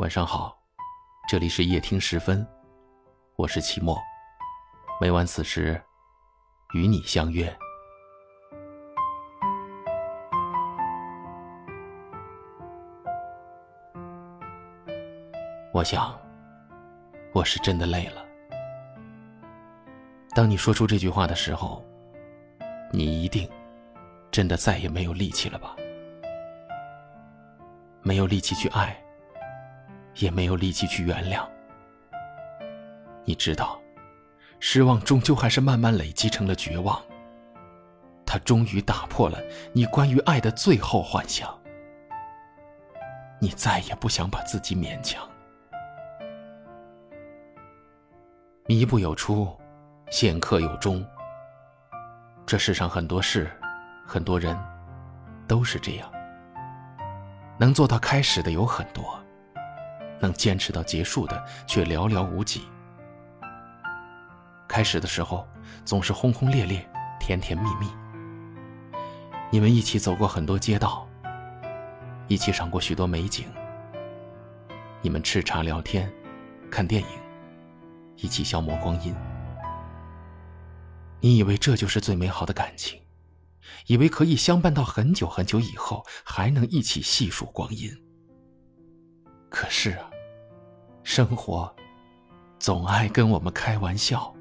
晚上好，这里是夜听时分，我是齐墨，每晚此时与你相约。我想，我是真的累了。当你说出这句话的时候，你一定真的再也没有力气了吧？没有力气去爱。也没有力气去原谅。你知道，失望终究还是慢慢累积成了绝望。它终于打破了你关于爱的最后幻想。你再也不想把自己勉强。弥补有出，线刻有终。这世上很多事，很多人，都是这样。能做到开始的有很多。能坚持到结束的却寥寥无几。开始的时候总是轰轰烈烈、甜甜蜜蜜。你们一起走过很多街道，一起赏过许多美景。你们吃茶聊天、看电影，一起消磨光阴。你以为这就是最美好的感情，以为可以相伴到很久很久以后，还能一起细数光阴。可是啊。生活总爱跟我们开玩笑，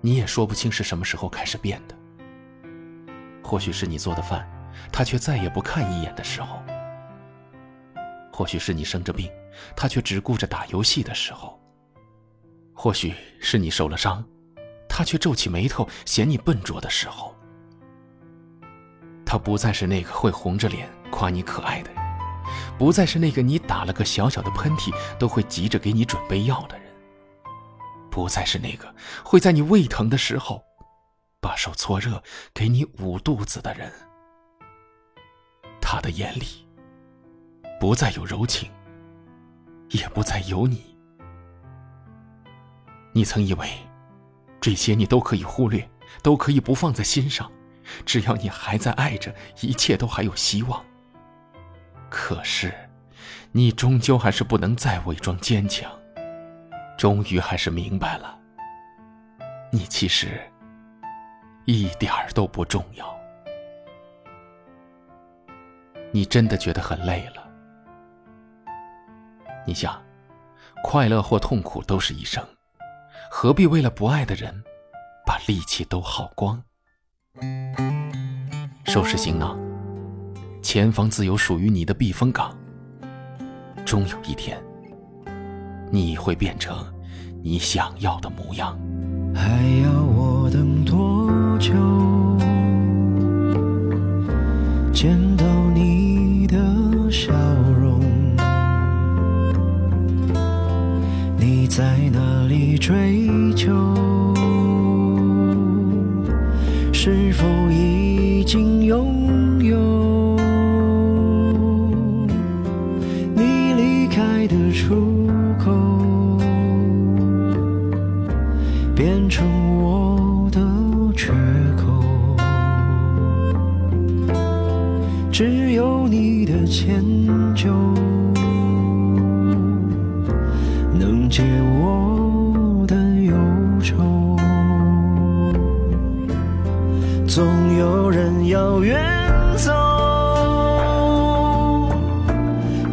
你也说不清是什么时候开始变的。或许是你做的饭，他却再也不看一眼的时候；或许是你生着病，他却只顾着打游戏的时候；或许是你受了伤，他却皱起眉头嫌你笨拙的时候。他不再是那个会红着脸夸你可爱的人。不再是那个你打了个小小的喷嚏都会急着给你准备药的人，不再是那个会在你胃疼的时候把手搓热给你捂肚子的人。他的眼里不再有柔情，也不再有你。你曾以为这些你都可以忽略，都可以不放在心上，只要你还在爱着，一切都还有希望。可是，你终究还是不能再伪装坚强。终于还是明白了，你其实一点儿都不重要。你真的觉得很累了。你想，快乐或痛苦都是一生，何必为了不爱的人，把力气都耗光？收拾行囊。前方自有属于你的避风港。终有一天，你会变成你想要的模样。还要我等多久？见到你的笑容，你在哪里追求？是否已经拥出口变成我的缺口，只有你的迁就能解我的忧愁。总有人要远走，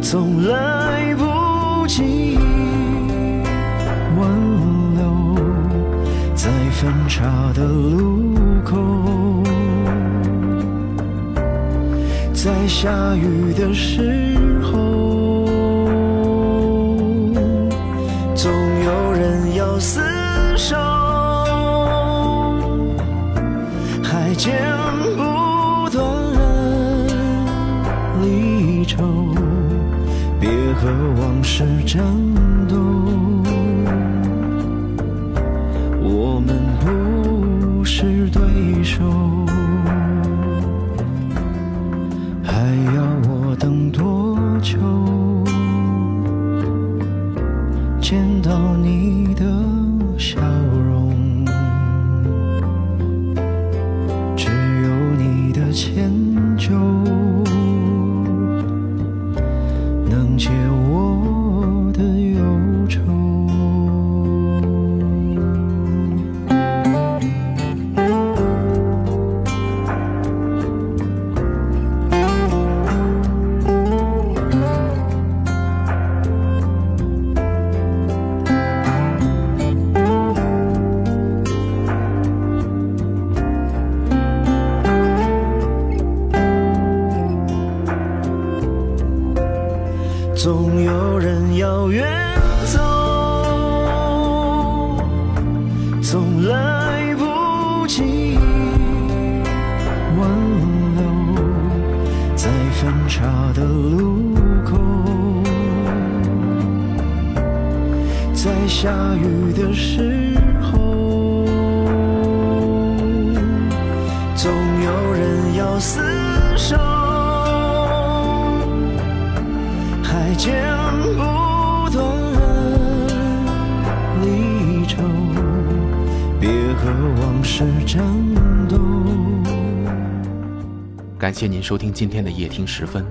总来分岔的路口，在下雨的时候，总有人要厮守，还剪不断离愁。别和往事战斗，总有人要远走总来不及挽留在分岔的路口在下雨的时候总有人要厮还剪不断离愁，别和往事争斗。感谢您收听今天的夜听十分，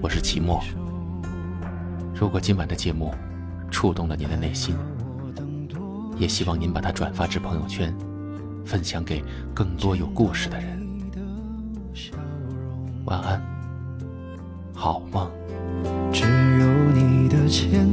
我是齐墨。如果今晚的节目触动了您的内心，也希望您把它转发至朋友圈，分享给更多有故事的人。晚安，好梦。只有你